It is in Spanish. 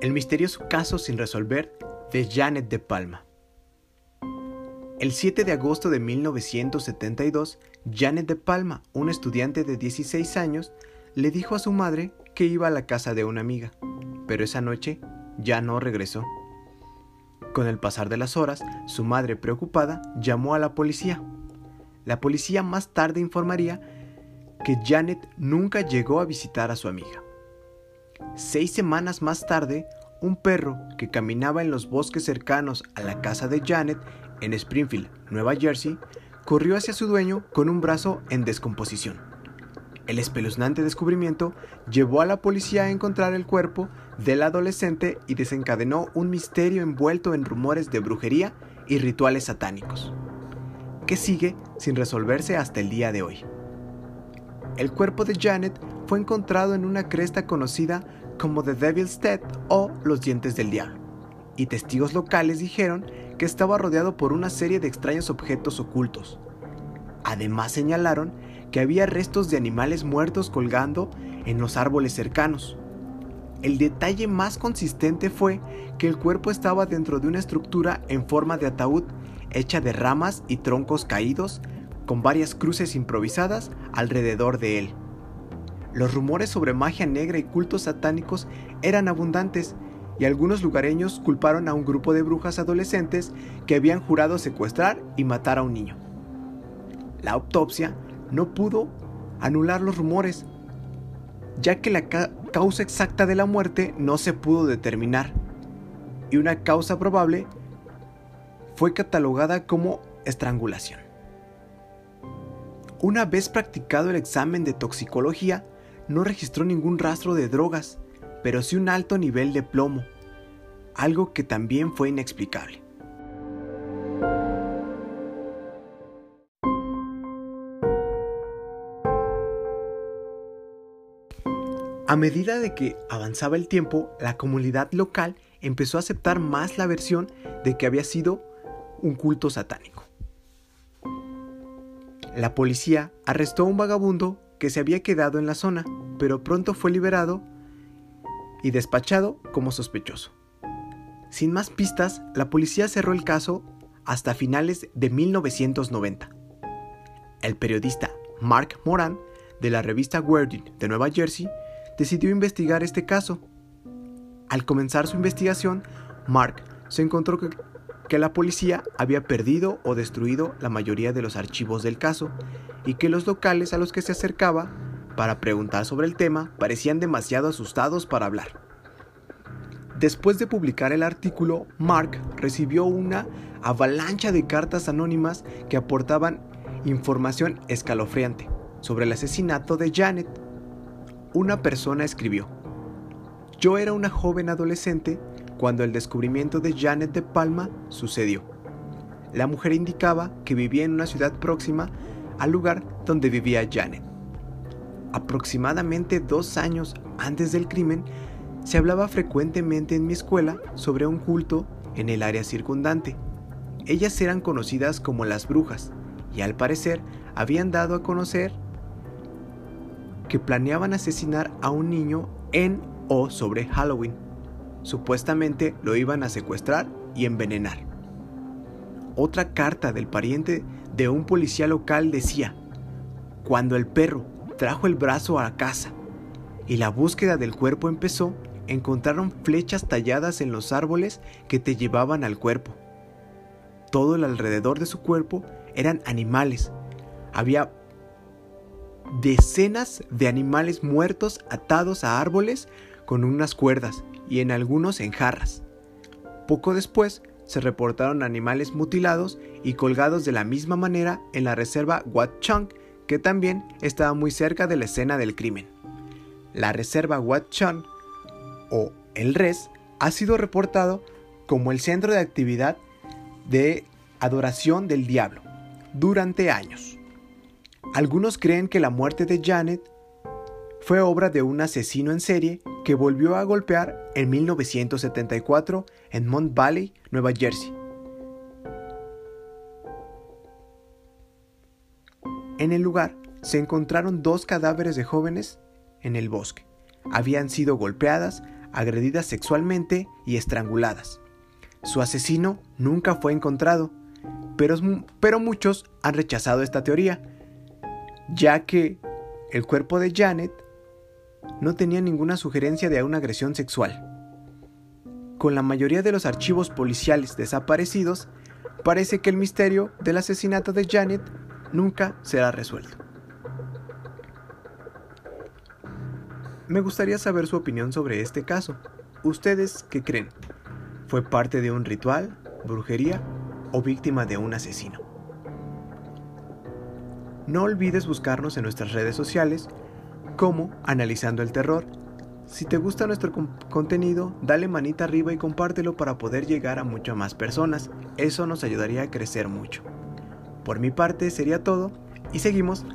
El misterioso caso sin resolver de Janet de Palma. El 7 de agosto de 1972, Janet de Palma, una estudiante de 16 años, le dijo a su madre que iba a la casa de una amiga, pero esa noche ya no regresó. Con el pasar de las horas, su madre preocupada llamó a la policía. La policía más tarde informaría que Janet nunca llegó a visitar a su amiga. Seis semanas más tarde, un perro que caminaba en los bosques cercanos a la casa de Janet en Springfield, Nueva Jersey, corrió hacia su dueño con un brazo en descomposición. El espeluznante descubrimiento llevó a la policía a encontrar el cuerpo del adolescente y desencadenó un misterio envuelto en rumores de brujería y rituales satánicos, que sigue sin resolverse hasta el día de hoy. El cuerpo de Janet fue encontrado en una cresta conocida como The Devil's Dead o Los Dientes del Diablo, y testigos locales dijeron que estaba rodeado por una serie de extraños objetos ocultos. Además señalaron que había restos de animales muertos colgando en los árboles cercanos. El detalle más consistente fue que el cuerpo estaba dentro de una estructura en forma de ataúd hecha de ramas y troncos caídos con varias cruces improvisadas alrededor de él. Los rumores sobre magia negra y cultos satánicos eran abundantes y algunos lugareños culparon a un grupo de brujas adolescentes que habían jurado secuestrar y matar a un niño. La autopsia no pudo anular los rumores, ya que la causa exacta de la muerte no se pudo determinar, y una causa probable fue catalogada como estrangulación. Una vez practicado el examen de toxicología, no registró ningún rastro de drogas, pero sí un alto nivel de plomo, algo que también fue inexplicable. A medida de que avanzaba el tiempo, la comunidad local empezó a aceptar más la versión de que había sido un culto satánico. La policía arrestó a un vagabundo que se había quedado en la zona, pero pronto fue liberado y despachado como sospechoso. Sin más pistas, la policía cerró el caso hasta finales de 1990. El periodista Mark Moran, de la revista Guardian de Nueva Jersey, decidió investigar este caso. Al comenzar su investigación, Mark se encontró que, que, la policía había perdido o destruido la mayoría de los archivos del caso y que los locales a los que se acercaba para preguntar sobre el tema parecían demasiado asustados para hablar. Después de publicar el artículo, Mark recibió una avalancha de cartas anónimas que aportaban información escalofriante sobre el asesinato de Janet. Una persona escribió, yo era una joven adolescente cuando el descubrimiento de Janet de Palma sucedió. La mujer indicaba que vivía en una ciudad próxima al lugar donde vivía Janet. Aproximadamente dos años antes del crimen, se hablaba frecuentemente en mi escuela sobre un culto en el área circundante. Ellas eran conocidas como las brujas y al parecer habían dado a conocer que planeaban asesinar a un niño en o sobre Halloween. Supuestamente lo iban a secuestrar y envenenar. Otra carta del pariente de un policía local decía, cuando el perro trajo el brazo a casa y la búsqueda del cuerpo empezó, encontraron flechas talladas en los árboles que te llevaban al cuerpo. Todo el alrededor de su cuerpo eran animales. Había decenas de animales muertos atados a árboles con unas cuerdas y en algunos en jarras. Poco después se reportaron animales mutilados y colgados de la misma manera en la reserva Watchung, que también estaba muy cerca de la escena del crimen. La reserva Watchung o el RES ha sido reportado como el centro de actividad de adoración del diablo durante años. Algunos creen que la muerte de Janet fue obra de un asesino en serie que volvió a golpear en 1974 en Mount Valley, Nueva Jersey. En el lugar se encontraron dos cadáveres de jóvenes en el bosque. Habían sido golpeadas agredidas sexualmente y estranguladas. Su asesino nunca fue encontrado, pero, pero muchos han rechazado esta teoría, ya que el cuerpo de Janet no tenía ninguna sugerencia de una agresión sexual. Con la mayoría de los archivos policiales desaparecidos, parece que el misterio del asesinato de Janet nunca será resuelto. Me gustaría saber su opinión sobre este caso. ¿Ustedes qué creen? ¿Fue parte de un ritual, brujería o víctima de un asesino? No olvides buscarnos en nuestras redes sociales como Analizando el Terror. Si te gusta nuestro contenido, dale manita arriba y compártelo para poder llegar a muchas más personas. Eso nos ayudaría a crecer mucho. Por mi parte sería todo y seguimos